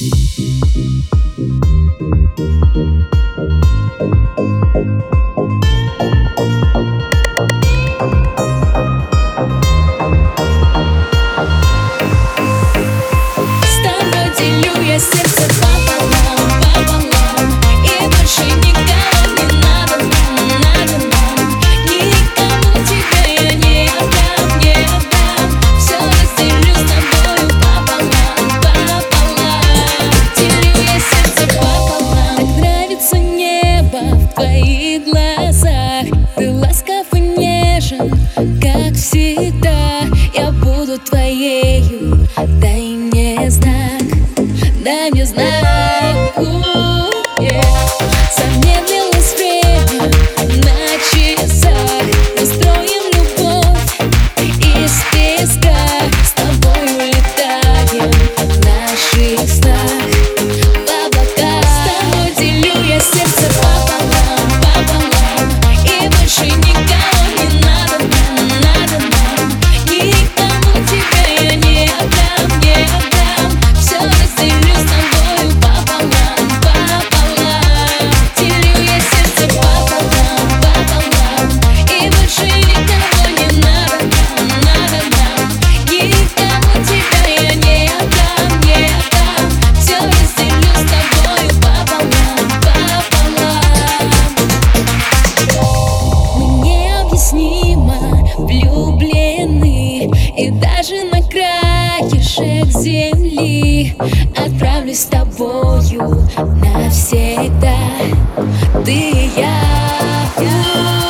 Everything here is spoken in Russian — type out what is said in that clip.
Thank you. you. И даже на краешек земли Отправлюсь с тобою навсегда. Ты и я, я